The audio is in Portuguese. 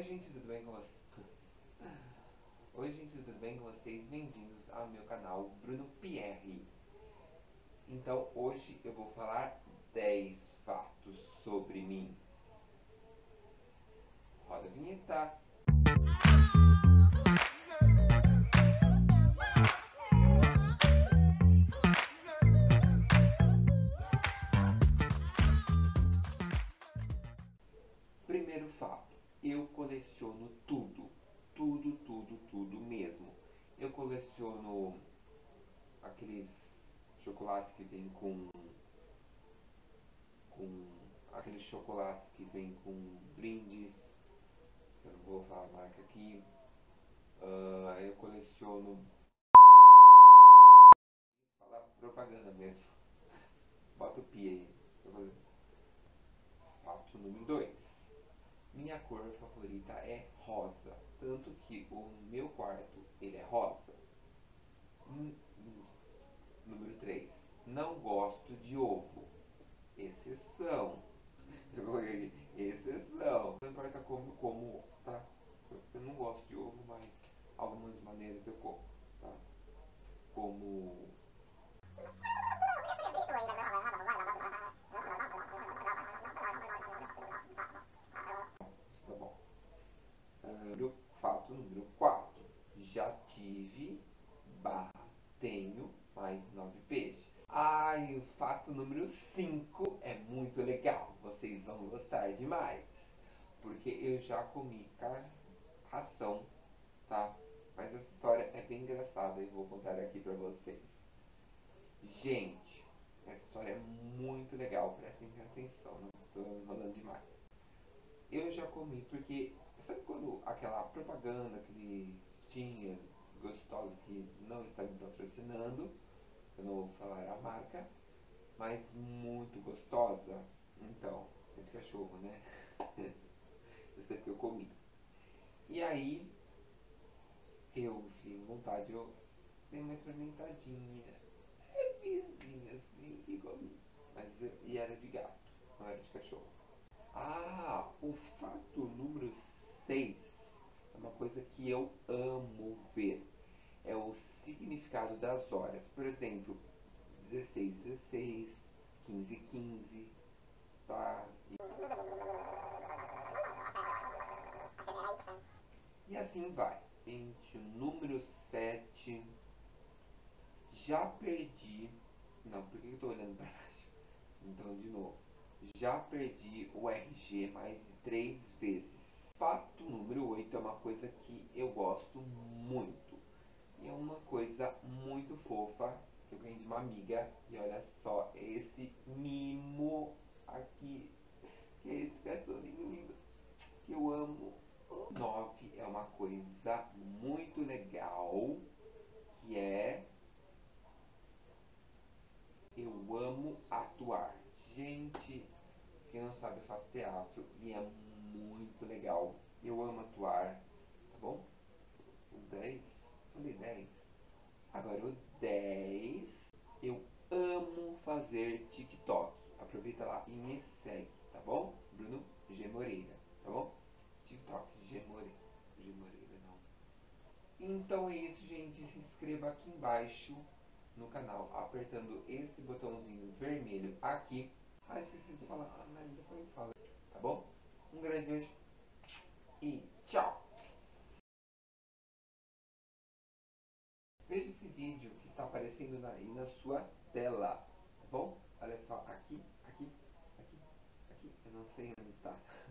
Oi gente, tudo bem com vocês? Oi gente, tudo bem com vocês? Bem-vindos ao meu canal Bruno Pierre. Então hoje eu vou falar 10 fatos sobre mim. Roda a vinheta. Eu coleciono tudo, tudo, tudo, tudo mesmo. Eu coleciono aqueles chocolates que vem com com aqueles chocolates que vem com brindes, eu não vou falar a marca aqui. Uh, eu coleciono falar propaganda mesmo. Bota o pi aí. Fato número 2. Minha cor favorita é rosa, tanto que o meu quarto ele é rosa. Hum, hum. Número 3. Não gosto de ovo. Exceção. Exceção. Não importa como como, tá? Eu não gosto de ovo, mas algumas maneiras eu como, tá? Como número, fato número 4. Já tive, barra, tenho, mais nove peixes. Ai, o fato número 5 é muito legal. Vocês vão gostar demais. Porque eu já comi ração, tá? Mas essa história é bem engraçada e vou contar aqui pra vocês. Gente, essa história é muito legal. Prestem atenção, não estou enrolando demais. Eu já comi porque Sabe quando aquela propaganda que tinha gostosa que não está me patrocinando, eu não vou falar a marca, mas muito gostosa? Então, é de cachorro, né? eu sei que eu comi. E aí, eu fiquei vontade, eu dei uma experimentadinha, é vizinha assim, e comi. Mas, e era de gato, não era de cachorro. Ah, o fato número 6 é uma coisa que eu amo ver. É o significado das horas. Por exemplo, 16, 16, 15, 15, tá? E assim vai. Gente, número 7. Já perdi. Não, por que eu tô olhando para baixo? Então, de novo. Já perdi o RG mais de 3 vezes fato número 8 é uma coisa que eu gosto muito. E é uma coisa muito fofa que eu ganhei de uma amiga. E olha só, esse mimo aqui. Que é esse cachorrinho lindo. Que eu amo. 9 é uma coisa muito legal. Que é. Eu amo atuar. Gente, quem não sabe, eu faço teatro e é muito legal. Eu amo atuar, tá bom? O 10, falei 10. Agora o 10, eu amo fazer TikTok. Aproveita lá e me segue, tá bom? Bruno G. Moreira, tá bom? TikTok G. Moreira. G. Moreira não. Então é isso, gente. Se inscreva aqui embaixo no canal, apertando esse botãozinho vermelho aqui ah, esqueci de falar, ah, mas depois eu falo. Tá bom? Um grande beijo e tchau! Veja esse vídeo que está aparecendo aí na sua tela, tá bom? Olha só, aqui, aqui, aqui, aqui, eu não sei onde está.